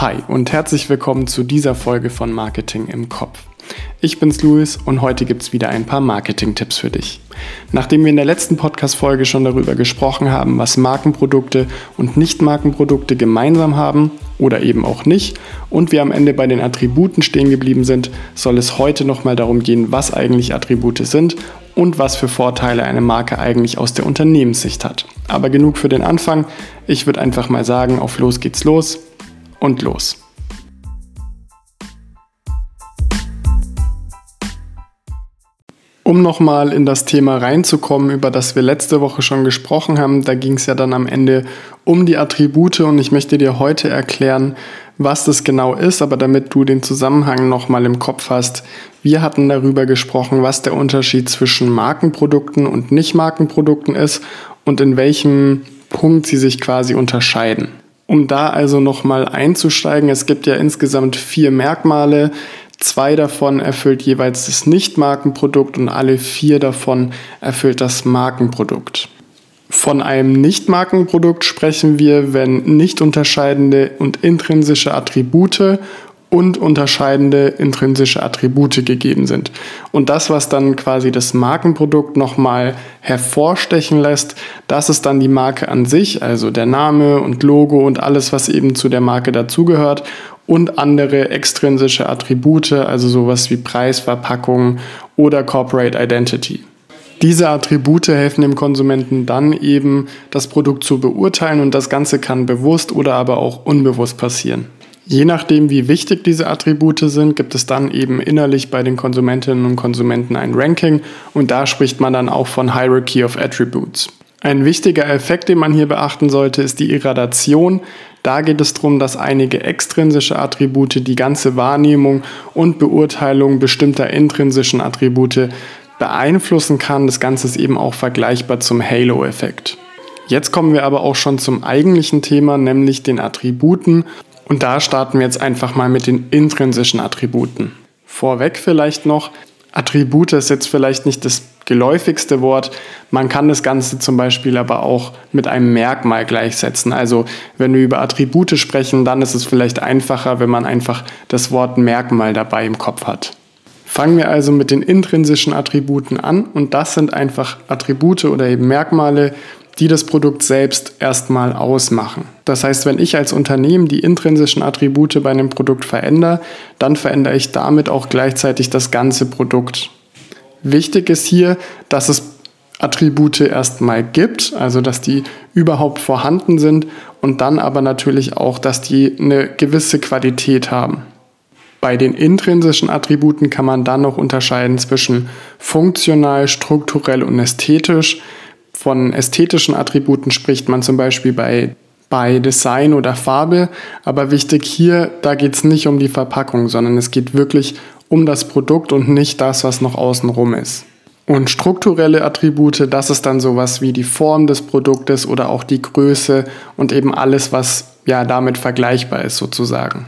Hi und herzlich willkommen zu dieser Folge von Marketing im Kopf. Ich bin's Luis und heute gibt's wieder ein paar Marketing-Tipps für dich. Nachdem wir in der letzten Podcast-Folge schon darüber gesprochen haben, was Markenprodukte und Nicht-Markenprodukte gemeinsam haben oder eben auch nicht und wir am Ende bei den Attributen stehen geblieben sind, soll es heute nochmal darum gehen, was eigentlich Attribute sind und was für Vorteile eine Marke eigentlich aus der Unternehmenssicht hat. Aber genug für den Anfang. Ich würde einfach mal sagen, auf los geht's los und los. Um nochmal in das Thema reinzukommen, über das wir letzte Woche schon gesprochen haben, da ging es ja dann am Ende um die Attribute und ich möchte dir heute erklären, was das genau ist, aber damit du den Zusammenhang nochmal im Kopf hast. Wir hatten darüber gesprochen, was der Unterschied zwischen Markenprodukten und Nicht-Markenprodukten ist und in welchem Punkt sie sich quasi unterscheiden. Um da also nochmal einzusteigen, es gibt ja insgesamt vier Merkmale. Zwei davon erfüllt jeweils das Nicht-Markenprodukt und alle vier davon erfüllt das Markenprodukt. Von einem Nicht-Markenprodukt sprechen wir, wenn nicht unterscheidende und intrinsische Attribute und unterscheidende intrinsische Attribute gegeben sind. Und das, was dann quasi das Markenprodukt nochmal hervorstechen lässt, das ist dann die Marke an sich, also der Name und Logo und alles, was eben zu der Marke dazugehört und andere extrinsische Attribute, also sowas wie Preis, Verpackung oder Corporate Identity. Diese Attribute helfen dem Konsumenten dann eben, das Produkt zu beurteilen und das Ganze kann bewusst oder aber auch unbewusst passieren. Je nachdem, wie wichtig diese Attribute sind, gibt es dann eben innerlich bei den Konsumentinnen und Konsumenten ein Ranking und da spricht man dann auch von Hierarchy of Attributes. Ein wichtiger Effekt, den man hier beachten sollte, ist die Irradation. Da geht es darum, dass einige extrinsische Attribute die ganze Wahrnehmung und Beurteilung bestimmter intrinsischen Attribute beeinflussen kann. Das Ganze ist eben auch vergleichbar zum Halo-Effekt. Jetzt kommen wir aber auch schon zum eigentlichen Thema, nämlich den Attributen und da starten wir jetzt einfach mal mit den intrinsischen Attributen. Vorweg vielleicht noch, Attribute ist jetzt vielleicht nicht das geläufigste Wort. Man kann das Ganze zum Beispiel aber auch mit einem Merkmal gleichsetzen. Also wenn wir über Attribute sprechen, dann ist es vielleicht einfacher, wenn man einfach das Wort Merkmal dabei im Kopf hat. Fangen wir also mit den intrinsischen Attributen an und das sind einfach Attribute oder eben Merkmale, die das Produkt selbst erstmal ausmachen. Das heißt, wenn ich als Unternehmen die intrinsischen Attribute bei einem Produkt verändere, dann verändere ich damit auch gleichzeitig das ganze Produkt. Wichtig ist hier, dass es Attribute erstmal gibt, also dass die überhaupt vorhanden sind und dann aber natürlich auch, dass die eine gewisse Qualität haben. Bei den intrinsischen Attributen kann man dann noch unterscheiden zwischen funktional, strukturell und ästhetisch. Von ästhetischen Attributen spricht man zum Beispiel bei, bei Design oder Farbe, aber wichtig hier, da geht es nicht um die Verpackung, sondern es geht wirklich um das Produkt und nicht das, was noch außenrum ist. Und strukturelle Attribute, das ist dann sowas wie die Form des Produktes oder auch die Größe und eben alles, was ja damit vergleichbar ist sozusagen.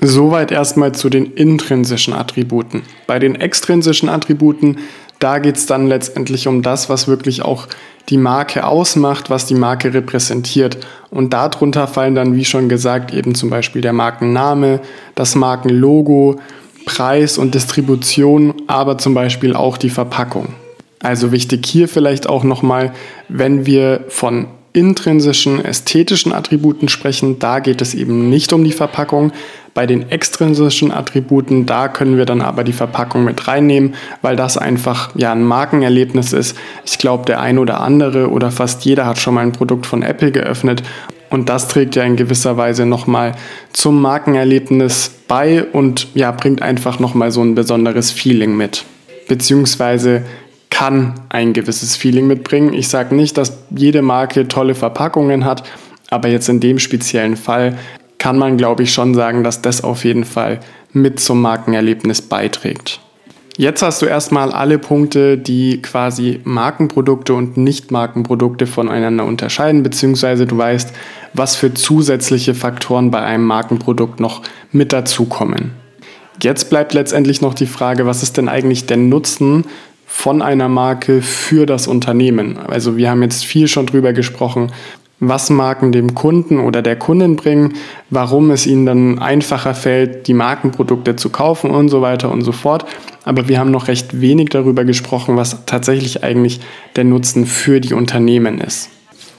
Soweit erstmal zu den intrinsischen Attributen. Bei den extrinsischen Attributen, da geht es dann letztendlich um das, was wirklich auch die Marke ausmacht, was die Marke repräsentiert. Und darunter fallen dann, wie schon gesagt, eben zum Beispiel der Markenname, das Markenlogo, Preis und Distribution, aber zum Beispiel auch die Verpackung. Also wichtig hier vielleicht auch nochmal, wenn wir von intrinsischen ästhetischen Attributen sprechen, da geht es eben nicht um die Verpackung. Bei den extrinsischen Attributen, da können wir dann aber die Verpackung mit reinnehmen, weil das einfach ja ein Markenerlebnis ist. Ich glaube, der ein oder andere oder fast jeder hat schon mal ein Produkt von Apple geöffnet und das trägt ja in gewisser Weise nochmal zum Markenerlebnis bei und ja, bringt einfach nochmal so ein besonderes Feeling mit. Beziehungsweise kann ein gewisses Feeling mitbringen. Ich sage nicht, dass jede Marke tolle Verpackungen hat, aber jetzt in dem speziellen Fall kann man, glaube ich, schon sagen, dass das auf jeden Fall mit zum Markenerlebnis beiträgt. Jetzt hast du erstmal alle Punkte, die quasi Markenprodukte und Nicht-Markenprodukte voneinander unterscheiden, beziehungsweise du weißt, was für zusätzliche Faktoren bei einem Markenprodukt noch mit dazukommen. Jetzt bleibt letztendlich noch die Frage, was ist denn eigentlich der Nutzen von einer Marke für das Unternehmen. Also wir haben jetzt viel schon drüber gesprochen, was Marken dem Kunden oder der Kundin bringen, warum es ihnen dann einfacher fällt, die Markenprodukte zu kaufen und so weiter und so fort. Aber wir haben noch recht wenig darüber gesprochen, was tatsächlich eigentlich der Nutzen für die Unternehmen ist.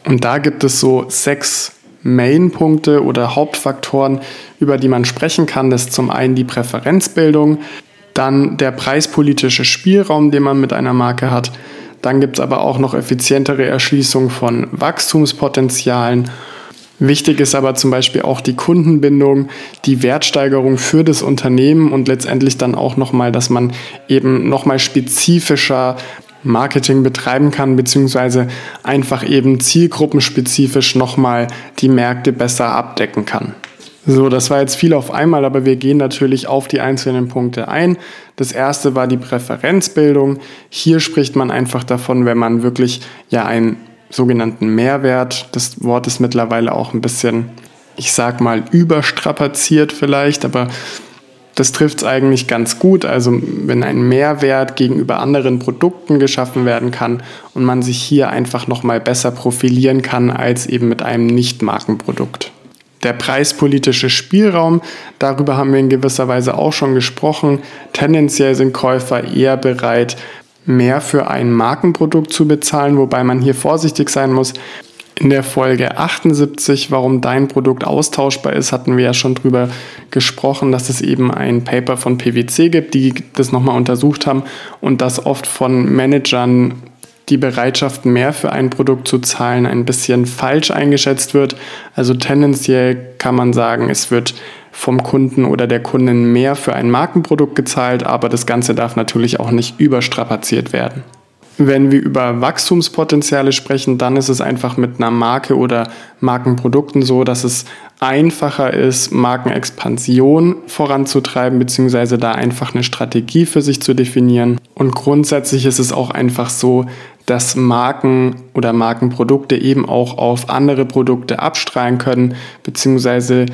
Und da gibt es so sechs Main-Punkte oder Hauptfaktoren, über die man sprechen kann. Das ist zum einen die Präferenzbildung, dann der preispolitische Spielraum, den man mit einer Marke hat, dann gibt es aber auch noch effizientere Erschließung von Wachstumspotenzialen. Wichtig ist aber zum Beispiel auch die Kundenbindung, die Wertsteigerung für das Unternehmen und letztendlich dann auch nochmal, dass man eben nochmal spezifischer Marketing betreiben kann, beziehungsweise einfach eben zielgruppenspezifisch nochmal die Märkte besser abdecken kann. So, das war jetzt viel auf einmal, aber wir gehen natürlich auf die einzelnen Punkte ein. Das erste war die Präferenzbildung. Hier spricht man einfach davon, wenn man wirklich ja einen sogenannten Mehrwert, das Wort ist mittlerweile auch ein bisschen, ich sag mal, überstrapaziert vielleicht, aber das trifft es eigentlich ganz gut. Also wenn ein Mehrwert gegenüber anderen Produkten geschaffen werden kann und man sich hier einfach nochmal besser profilieren kann als eben mit einem Nicht-Markenprodukt der preispolitische Spielraum, darüber haben wir in gewisser Weise auch schon gesprochen. Tendenziell sind Käufer eher bereit, mehr für ein Markenprodukt zu bezahlen, wobei man hier vorsichtig sein muss. In der Folge 78, warum dein Produkt austauschbar ist, hatten wir ja schon drüber gesprochen, dass es eben ein Paper von PwC gibt, die das nochmal untersucht haben und das oft von Managern die Bereitschaft, mehr für ein Produkt zu zahlen, ein bisschen falsch eingeschätzt wird. Also tendenziell kann man sagen, es wird vom Kunden oder der Kundin mehr für ein Markenprodukt gezahlt, aber das Ganze darf natürlich auch nicht überstrapaziert werden. Wenn wir über Wachstumspotenziale sprechen, dann ist es einfach mit einer Marke oder Markenprodukten so, dass es einfacher ist, Markenexpansion voranzutreiben, beziehungsweise da einfach eine Strategie für sich zu definieren. Und grundsätzlich ist es auch einfach so, dass Marken oder Markenprodukte eben auch auf andere Produkte abstrahlen können, beziehungsweise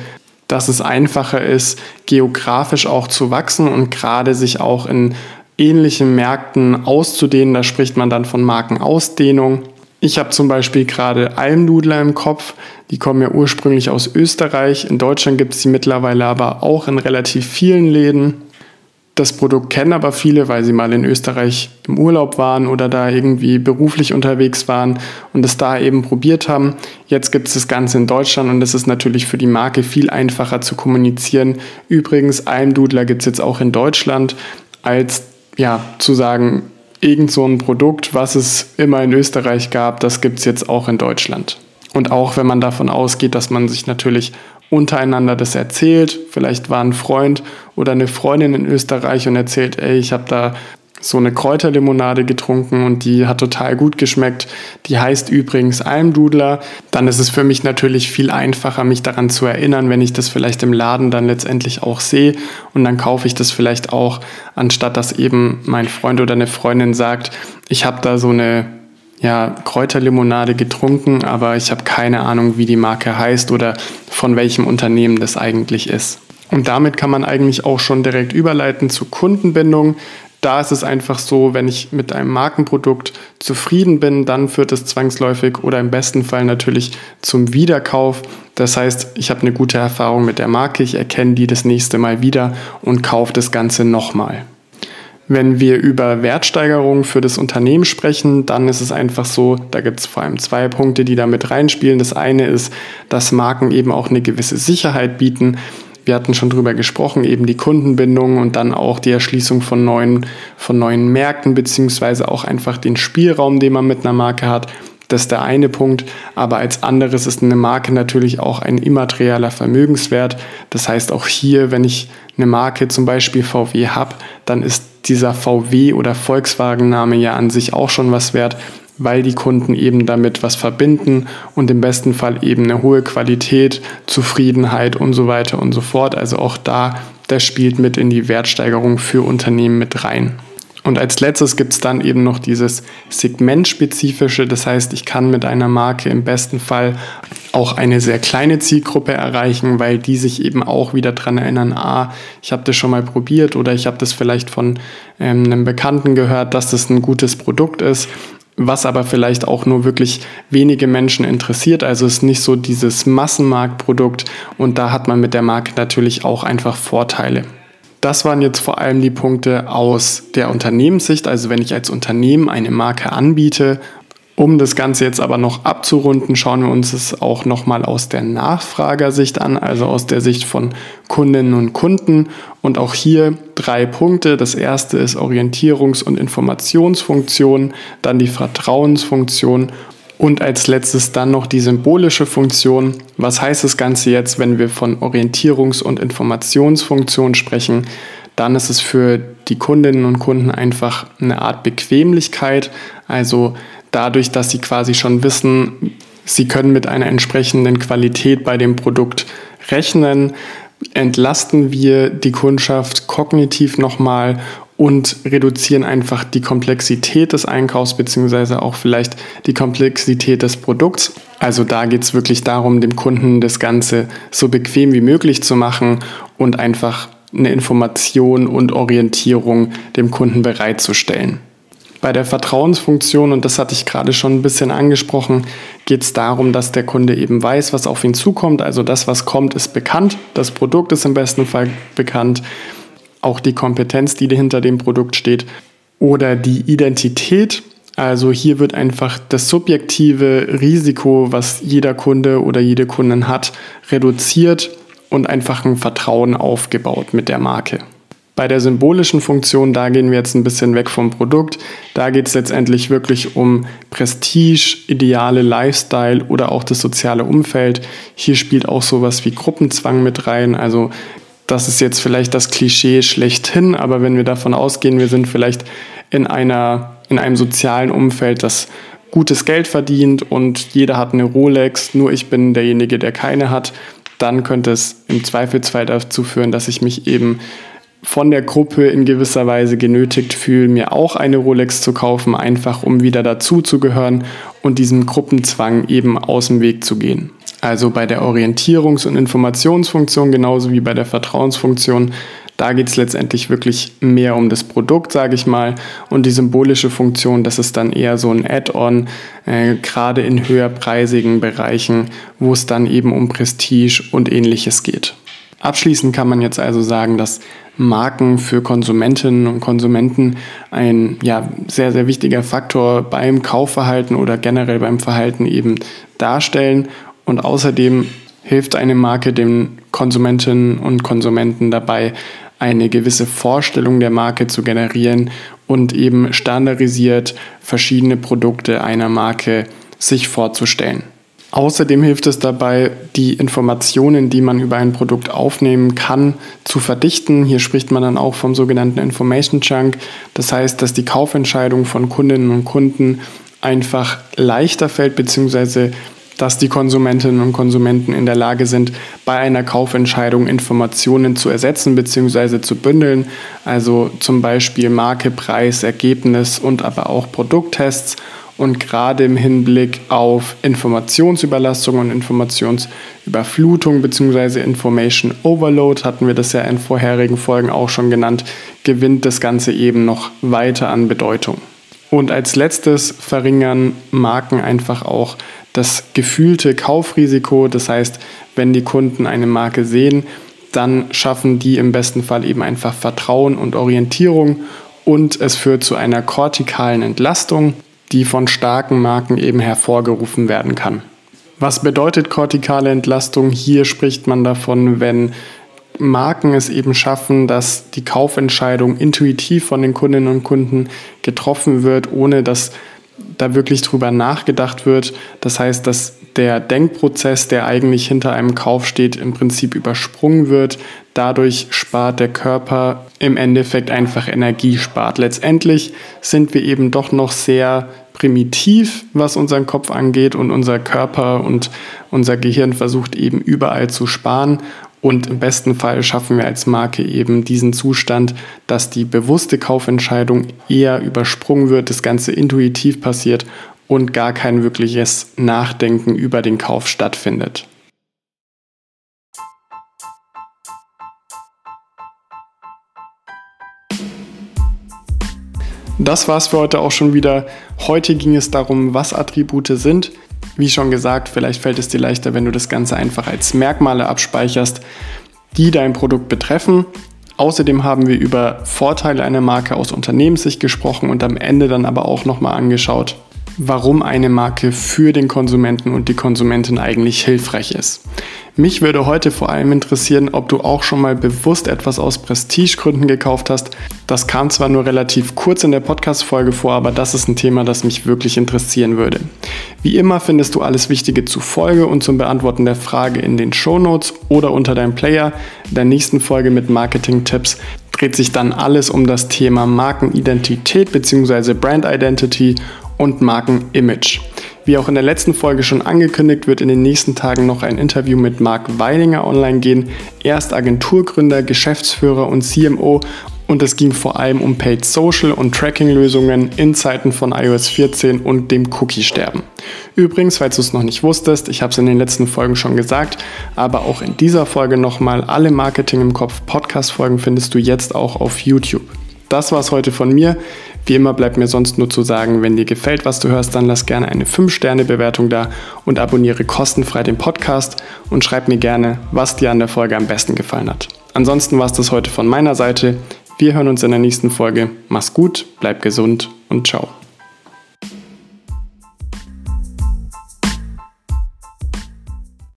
dass es einfacher ist, geografisch auch zu wachsen und gerade sich auch in ähnlichen Märkten auszudehnen. Da spricht man dann von Markenausdehnung. Ich habe zum Beispiel gerade Almdudler im Kopf. Die kommen ja ursprünglich aus Österreich. In Deutschland gibt es sie mittlerweile aber auch in relativ vielen Läden. Das Produkt kennen aber viele, weil sie mal in Österreich im Urlaub waren oder da irgendwie beruflich unterwegs waren und es da eben probiert haben. Jetzt gibt es das Ganze in Deutschland und es ist natürlich für die Marke viel einfacher zu kommunizieren. Übrigens, Almdudler gibt es jetzt auch in Deutschland als ja, zu sagen, irgend so ein Produkt, was es immer in Österreich gab, das gibt es jetzt auch in Deutschland. Und auch wenn man davon ausgeht, dass man sich natürlich untereinander das erzählt, vielleicht war ein Freund oder eine Freundin in Österreich und erzählt, ey, ich habe da so eine Kräuterlimonade getrunken und die hat total gut geschmeckt. Die heißt übrigens Almdudler. Dann ist es für mich natürlich viel einfacher, mich daran zu erinnern, wenn ich das vielleicht im Laden dann letztendlich auch sehe und dann kaufe ich das vielleicht auch, anstatt dass eben mein Freund oder eine Freundin sagt, ich habe da so eine ja, Kräuterlimonade getrunken, aber ich habe keine Ahnung, wie die Marke heißt oder von welchem Unternehmen das eigentlich ist. Und damit kann man eigentlich auch schon direkt überleiten zur Kundenbindung da ist es einfach so, wenn ich mit einem Markenprodukt zufrieden bin, dann führt es zwangsläufig oder im besten Fall natürlich zum Wiederkauf. Das heißt, ich habe eine gute Erfahrung mit der Marke, ich erkenne die das nächste Mal wieder und kaufe das Ganze nochmal. Wenn wir über Wertsteigerung für das Unternehmen sprechen, dann ist es einfach so, da gibt es vor allem zwei Punkte, die da mit reinspielen. Das eine ist, dass Marken eben auch eine gewisse Sicherheit bieten. Wir hatten schon drüber gesprochen, eben die Kundenbindung und dann auch die Erschließung von neuen, von neuen Märkten, beziehungsweise auch einfach den Spielraum, den man mit einer Marke hat. Das ist der eine Punkt. Aber als anderes ist eine Marke natürlich auch ein immaterieller Vermögenswert. Das heißt, auch hier, wenn ich eine Marke zum Beispiel VW habe, dann ist dieser VW oder Volkswagen-Name ja an sich auch schon was wert weil die Kunden eben damit was verbinden und im besten Fall eben eine hohe Qualität, Zufriedenheit und so weiter und so fort. Also auch da, das spielt mit in die Wertsteigerung für Unternehmen mit rein. Und als letztes gibt es dann eben noch dieses segmentspezifische, das heißt, ich kann mit einer Marke im besten Fall auch eine sehr kleine Zielgruppe erreichen, weil die sich eben auch wieder daran erinnern, ah, ich habe das schon mal probiert oder ich habe das vielleicht von ähm, einem Bekannten gehört, dass das ein gutes Produkt ist was aber vielleicht auch nur wirklich wenige Menschen interessiert. Also es ist nicht so dieses Massenmarktprodukt und da hat man mit der Marke natürlich auch einfach Vorteile. Das waren jetzt vor allem die Punkte aus der Unternehmenssicht, also wenn ich als Unternehmen eine Marke anbiete um das Ganze jetzt aber noch abzurunden, schauen wir uns es auch nochmal aus der Nachfragersicht an, also aus der Sicht von Kundinnen und Kunden. Und auch hier drei Punkte. Das erste ist Orientierungs- und Informationsfunktion, dann die Vertrauensfunktion und als letztes dann noch die symbolische Funktion. Was heißt das Ganze jetzt, wenn wir von Orientierungs- und Informationsfunktion sprechen? Dann ist es für die Kundinnen und Kunden einfach eine Art Bequemlichkeit. Also dadurch, dass sie quasi schon wissen, sie können mit einer entsprechenden Qualität bei dem Produkt rechnen, entlasten wir die Kundschaft kognitiv nochmal und reduzieren einfach die Komplexität des Einkaufs beziehungsweise auch vielleicht die Komplexität des Produkts. Also da geht es wirklich darum, dem Kunden das Ganze so bequem wie möglich zu machen und einfach eine Information und Orientierung dem Kunden bereitzustellen. Bei der Vertrauensfunktion, und das hatte ich gerade schon ein bisschen angesprochen, geht es darum, dass der Kunde eben weiß, was auf ihn zukommt. Also das, was kommt, ist bekannt. Das Produkt ist im besten Fall bekannt. Auch die Kompetenz, die hinter dem Produkt steht. Oder die Identität. Also hier wird einfach das subjektive Risiko, was jeder Kunde oder jede Kundin hat, reduziert und einfach ein Vertrauen aufgebaut mit der Marke. Bei der symbolischen Funktion, da gehen wir jetzt ein bisschen weg vom Produkt. Da geht es letztendlich wirklich um Prestige, ideale Lifestyle oder auch das soziale Umfeld. Hier spielt auch sowas wie Gruppenzwang mit rein. Also das ist jetzt vielleicht das Klischee schlechthin, aber wenn wir davon ausgehen, wir sind vielleicht in, einer, in einem sozialen Umfeld, das gutes Geld verdient und jeder hat eine Rolex, nur ich bin derjenige, der keine hat, dann könnte es im Zweifelsfall dazu führen, dass ich mich eben von der Gruppe in gewisser Weise genötigt fühle, mir auch eine Rolex zu kaufen, einfach um wieder dazu zu gehören und diesem Gruppenzwang eben aus dem Weg zu gehen. Also bei der Orientierungs- und Informationsfunktion genauso wie bei der Vertrauensfunktion, da geht es letztendlich wirklich mehr um das Produkt, sage ich mal. Und die symbolische Funktion, das ist dann eher so ein Add-on, äh, gerade in höherpreisigen Bereichen, wo es dann eben um Prestige und ähnliches geht. Abschließend kann man jetzt also sagen, dass Marken für Konsumentinnen und Konsumenten ein ja, sehr, sehr wichtiger Faktor beim Kaufverhalten oder generell beim Verhalten eben darstellen. Und außerdem hilft eine Marke den Konsumentinnen und Konsumenten dabei, eine gewisse Vorstellung der Marke zu generieren und eben standardisiert verschiedene Produkte einer Marke sich vorzustellen. Außerdem hilft es dabei, die Informationen, die man über ein Produkt aufnehmen kann, zu verdichten. Hier spricht man dann auch vom sogenannten Information Chunk. Das heißt, dass die Kaufentscheidung von Kundinnen und Kunden einfach leichter fällt, beziehungsweise dass die Konsumentinnen und Konsumenten in der Lage sind, bei einer Kaufentscheidung Informationen zu ersetzen bzw. zu bündeln. Also zum Beispiel Marke, Preis, Ergebnis und aber auch Produkttests und gerade im Hinblick auf Informationsüberlastung und Informationsüberflutung bzw. Information Overload, hatten wir das ja in vorherigen Folgen auch schon genannt, gewinnt das Ganze eben noch weiter an Bedeutung. Und als letztes verringern Marken einfach auch das gefühlte Kaufrisiko. Das heißt, wenn die Kunden eine Marke sehen, dann schaffen die im besten Fall eben einfach Vertrauen und Orientierung und es führt zu einer kortikalen Entlastung die von starken Marken eben hervorgerufen werden kann. Was bedeutet kortikale Entlastung? Hier spricht man davon, wenn Marken es eben schaffen, dass die Kaufentscheidung intuitiv von den Kundinnen und Kunden getroffen wird, ohne dass da wirklich drüber nachgedacht wird. Das heißt, dass der Denkprozess, der eigentlich hinter einem Kauf steht, im Prinzip übersprungen wird. Dadurch spart der Körper im Endeffekt einfach Energie spart. Letztendlich sind wir eben doch noch sehr primitiv, was unseren Kopf angeht und unser Körper und unser Gehirn versucht eben überall zu sparen. Und im besten Fall schaffen wir als Marke eben diesen Zustand, dass die bewusste Kaufentscheidung eher übersprungen wird, das Ganze intuitiv passiert und gar kein wirkliches Nachdenken über den Kauf stattfindet. Das war's für heute auch schon wieder. Heute ging es darum, was Attribute sind. Wie schon gesagt, vielleicht fällt es dir leichter, wenn du das Ganze einfach als Merkmale abspeicherst, die dein Produkt betreffen. Außerdem haben wir über Vorteile einer Marke aus Unternehmenssicht gesprochen und am Ende dann aber auch nochmal angeschaut, warum eine Marke für den Konsumenten und die Konsumentin eigentlich hilfreich ist. Mich würde heute vor allem interessieren, ob du auch schon mal bewusst etwas aus Prestigegründen gekauft hast. Das kam zwar nur relativ kurz in der Podcast-Folge vor, aber das ist ein Thema, das mich wirklich interessieren würde. Wie immer findest du alles Wichtige zur Folge und zum Beantworten der Frage in den Show Notes oder unter deinem Player. In der nächsten Folge mit Marketing-Tipps dreht sich dann alles um das Thema Markenidentität bzw. Brand Identity und Markenimage. Wie auch in der letzten Folge schon angekündigt, wird in den nächsten Tagen noch ein Interview mit Marc Weilinger online gehen. Er ist Agenturgründer, Geschäftsführer und CMO und es ging vor allem um Paid Social und Tracking-Lösungen in Zeiten von iOS 14 und dem Cookie-Sterben. Übrigens, falls du es noch nicht wusstest, ich habe es in den letzten Folgen schon gesagt, aber auch in dieser Folge nochmal, alle Marketing im Kopf Podcast-Folgen findest du jetzt auch auf YouTube. Das war es heute von mir. Wie immer bleibt mir sonst nur zu sagen, wenn dir gefällt, was du hörst, dann lass gerne eine 5-Sterne-Bewertung da und abonniere kostenfrei den Podcast und schreib mir gerne, was dir an der Folge am besten gefallen hat. Ansonsten war es das heute von meiner Seite. Wir hören uns in der nächsten Folge. Mach's gut, bleib gesund und ciao.